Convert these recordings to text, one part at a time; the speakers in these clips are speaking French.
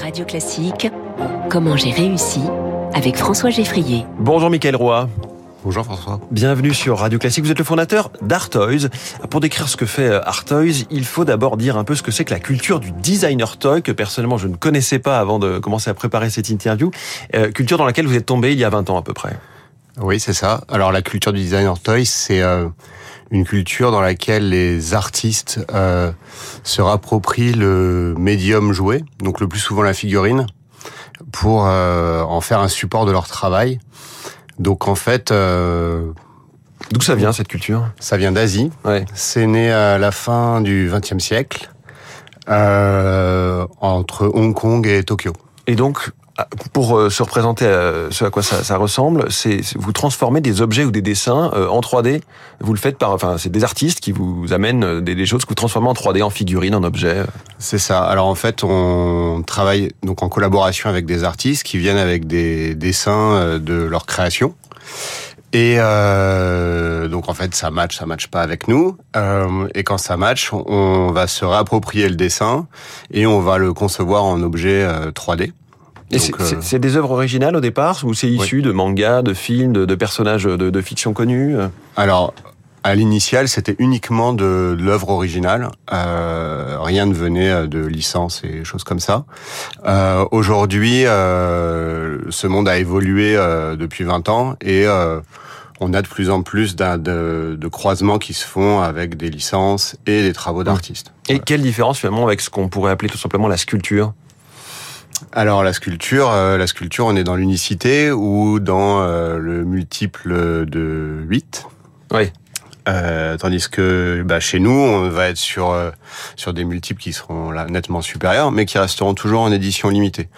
Radio Classique, comment j'ai réussi avec François Geffrier. Bonjour Mickaël Roy. Bonjour François. Bienvenue sur Radio Classique. Vous êtes le fondateur d'Artoys. Pour décrire ce que fait euh, Artoys, il faut d'abord dire un peu ce que c'est que la culture du designer toy, que personnellement je ne connaissais pas avant de commencer à préparer cette interview. Euh, culture dans laquelle vous êtes tombé il y a 20 ans à peu près. Oui, c'est ça. Alors la culture du designer toy, c'est euh, une culture dans laquelle les artistes euh, se rapproprient le médium joué, donc le plus souvent la figurine, pour euh, en faire un support de leur travail. Donc en fait, euh, D'où ça vient cette culture? ça vient d'Asie. Ouais. C'est né à la fin du XXe siècle, entre Hong Kong et Tokyo. Et donc, pour euh, se représenter euh, ce à quoi ça, ça ressemble, c'est vous transformez des objets ou des dessins euh, en 3D. Vous le faites par, enfin, c'est des artistes qui vous amènent des, des choses que vous transformez en 3D, en figurines, en objets. C'est ça. Alors en fait, on travaille donc en collaboration avec des artistes qui viennent avec des dessins de leur création. Et euh, donc en fait, ça match, ça match pas avec nous. Euh, et quand ça match, on va se réapproprier le dessin et on va le concevoir en objet euh, 3D. Et Donc, c'est- euh, c'est des œuvres originales au départ ou c'est issu de mangas, de films, de, de personnages de, de fiction connus euh? Alors, à l'initial, c'était uniquement de, l'œuvre originale. Euh, rien ne venait de licence et choses comme ça. Euh, Aujourd'hui, euh, ce monde a évolué depuis 20 ans et on a de plus en plus de croisements qui se font avec des licences et des travaux d'artistes. Et quelle différence finalement avec ce qu'on pourrait appeler tout simplement la sculpture? Alors la sculpture, euh, la sculpture, on est dans l'unicité ou dans euh, le multiple de 8. Oui. Euh, tandis que bah, chez nous, on va être sur euh, sur des multiples qui seront là nettement supérieurs, mais qui resteront toujours en édition limitée.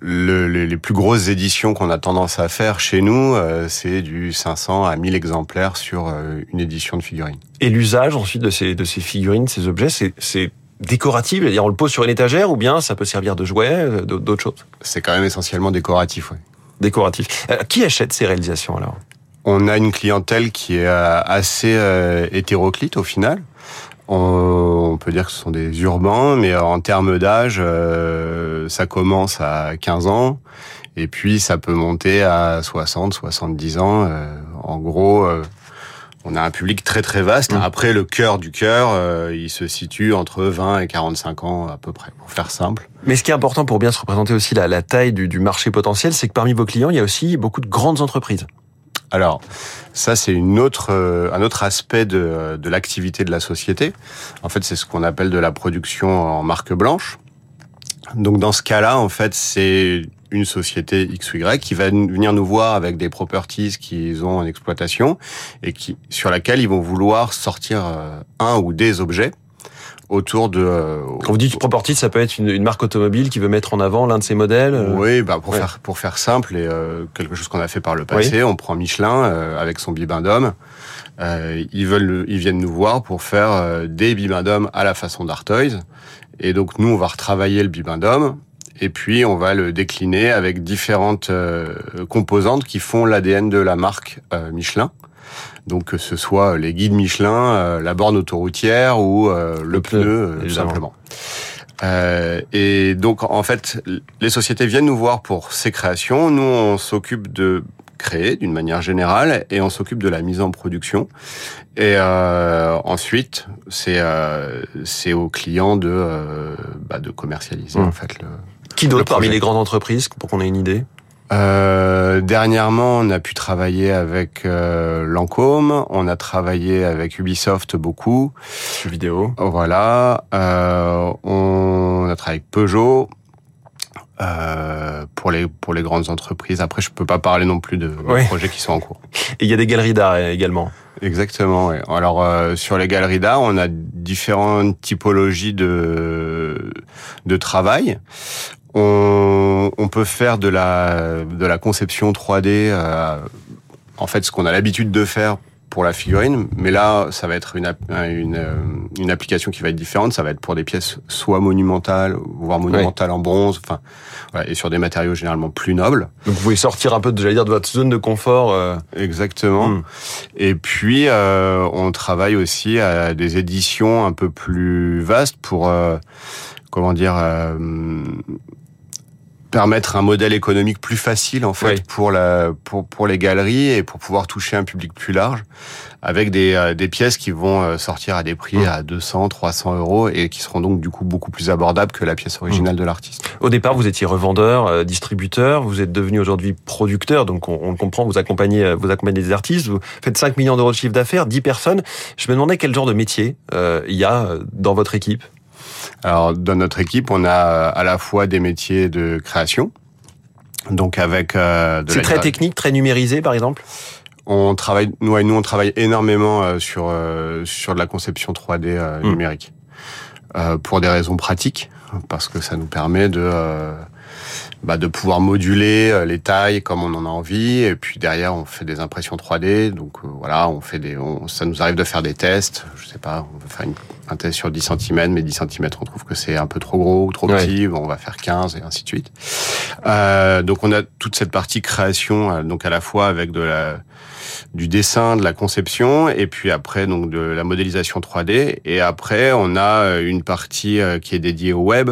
Le, les, les plus grosses éditions qu'on a tendance à faire chez nous, euh, c'est du 500 à 1000 exemplaires sur euh, une édition de figurine. Et l'usage ensuite de ces, de ces figurines, ces objets, c'est décoratif C'est-à-dire on le pose sur une étagère ou bien ça peut servir de jouet, euh, d'autres choses? C'est quand même essentiellement décoratif. Ouais. Décoratif. Euh, qui achète ces réalisations alors? On a une clientèle qui est euh, assez euh, hétéroclite au final. On, on peut dire que ce sont des urbains, mais en termes d'âge, euh, ça commence à 15 ans et puis ça peut monter à 60, 70 ans. En gros, on a un public très très vaste. Mmh. Après, le cœur du cœur, euh, il se situe entre 20 et 45 ans à peu près, pour faire simple. Mais ce qui est important pour bien se représenter aussi la, la taille du, du marché potentiel, c'est que parmi vos clients, il y a aussi beaucoup de grandes entreprises. Alors, ça c'est une autre, euh, un autre aspect de, de l'activité de la société. En fait, c'est ce qu'on appelle de la production en marque blanche. Donc dans ce cas-là, en fait, c'est une société X ou Y qui va venir nous voir avec des properties qu'ils ont en exploitation et qui sur laquelle ils vont vouloir sortir euh, un ou des objets autour de euh, Quand vous dites property, ça peut être une, une marque automobile qui veut mettre en avant l'un de ses modèles. euh, Oui, bah pour ouais. faire pour faire simple et euh, quelque chose qu'on a fait par le passé, on prend Michelin euh, avec son bibendum. Euh, ils veulent, ils viennent nous voir pour faire des bibendums à la façon d'Artoys. Et donc nous, on va retravailler le bibendum et puis on va le décliner avec différentes euh, composantes qui font l'ADN de la marque euh, Michelin. Donc que ce soit les guides Michelin, euh, la borne autoroutière ou euh, le, Le pneu, pneu, euh, simplement. Euh, et donc en fait, les sociétés viennent nous voir pour ces créations. Nous, on s'occupe de créer d'une manière générale et on s'occupe de la mise en production. Et euh, ensuite, c'est euh, c'est aux clients de euh, bah, de commercialiser Mmh. en fait le. Qui d'autre Le parmi les grandes entreprises, pour qu'on ait une idée Euh, dernièrement, on a pu travailler avec euh, Lancôme, on a travaillé avec Ubisoft beaucoup. Jeux vidéo. Voilà, euh, on a travaillé avec Peugeot. Euh, pour les pour les grandes entreprises. Après, je peux pas parler non plus de, de Ouais. projets qui sont en cours. Et il y a des galeries d'art également. Exactement. Ouais. Alors euh, sur les galeries d'art, on a différentes typologies de de travail. On, on peut faire de la de la conception 3D. euh, en fait, ce qu'on a l'habitude de faire pour la figurine, mais là, ça va être une, euh, une application qui va être différente. Ça va être pour des pièces soit monumentales, voire monumentales en bronze, enfin, voilà, et sur des matériaux généralement plus nobles. Donc vous pouvez sortir un peu, de, j'allais dire, de votre zone de confort. euh, Exactement. Hmm. Et puis, euh, on travaille aussi à des éditions un peu plus vastes pour, euh, comment dire, permettre un modèle économique plus facile en fait Oui. pour la pour pour les galeries et pour pouvoir toucher un public plus large avec des euh, des pièces qui vont euh, sortir à des prix Mm. à 200 300 euros et qui seront donc du coup beaucoup plus abordables que la pièce originale Mm. de l'artiste. Au départ, vous étiez revendeur, euh, distributeur, vous êtes devenu aujourd'hui producteur, donc on, on le comprend, vous accompagnez, vous accompagnez des artistes, vous faites 5 millions d'euros de chiffre d'affaires, 10 personnes. Je me demandais quel genre de métier euh, il y a dans votre équipe. Alors dans notre équipe, on a euh, à la fois des métiers de création donc avec euh, C'est très gra- technique, très numérisé par exemple? On travaille, nous, ouais, nous on travaille énormément euh, sur euh, sur de la conception 3D euh, Mm. numérique Euh, pour des raisons pratiques, parce que ça nous permet de euh, bah, de pouvoir moduler euh, les tailles comme on en a envie, et puis derrière on fait des impressions 3D, donc euh, voilà, on fait des, on- ça nous arrive de faire des tests. Je sais pas, on veut faire une, un test sur 10 cm, mais 10 cm on trouve que c'est un peu trop gros ou trop Ouais. petit, bon, on va faire 15 et ainsi de suite. Euh, donc on a toute cette partie création, euh, donc à la fois avec de la du dessin, de la conception, et puis après donc de la modélisation 3D. Et après, on a euh, une partie euh, qui est dédiée au web,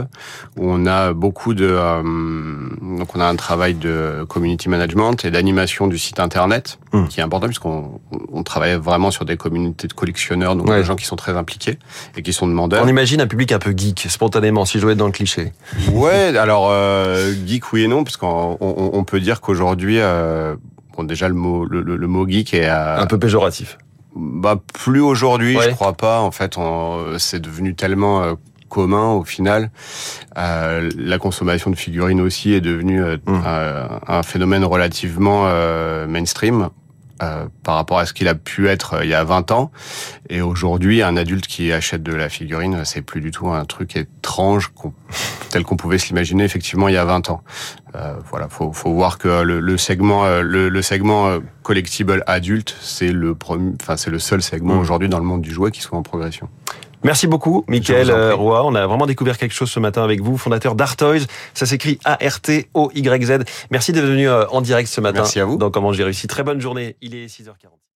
où on a beaucoup de euh, donc on a un travail de community management et d'animation du site internet, Mm. qui est important puisqu'on on travaille vraiment sur des communautés de collectionneurs, donc Ouais. des gens qui sont très impliqués et qui sont demandeurs. On imagine un public un peu geek, spontanément, si je être dans le cliché. Ouais, alors euh, geek oui et non, parce qu'on on, on peut dire qu'aujourd'hui, euh, bon déjà le mot le, le- le mot geek est euh, Un peu péjoratif. bah plus aujourd'hui, Ouais. je crois pas. En fait, on- c'est devenu tellement euh, commun au final. Euh, la consommation de figurines aussi est devenue euh, Mm. un, un phénomène relativement euh, mainstream. euh, par rapport à ce qu'il a pu être euh, il y a 20 ans. Et aujourd'hui, un adulte qui achète de la figurine, c'est plus du tout un truc étrange qu'on- tel qu'on pouvait se l'imaginer effectivement il y a 20 ans. Euh, voilà, faut, faut voir que le, le segment, euh, le, le segment euh, collectible adulte, c'est le premier, enfin c'est le seul segment Mm. aujourd'hui dans le monde du jouet qui soit en progression. Merci beaucoup, Michael euh, Roy. On a vraiment découvert quelque chose ce matin avec vous, fondateur d'Artoys. Ça s'écrit A-R-T-O-Y-Z. Merci d'être venu euh, en direct ce matin. Merci à vous. Dans Comment j'ai réussi. Très bonne journée. Il est 6h40.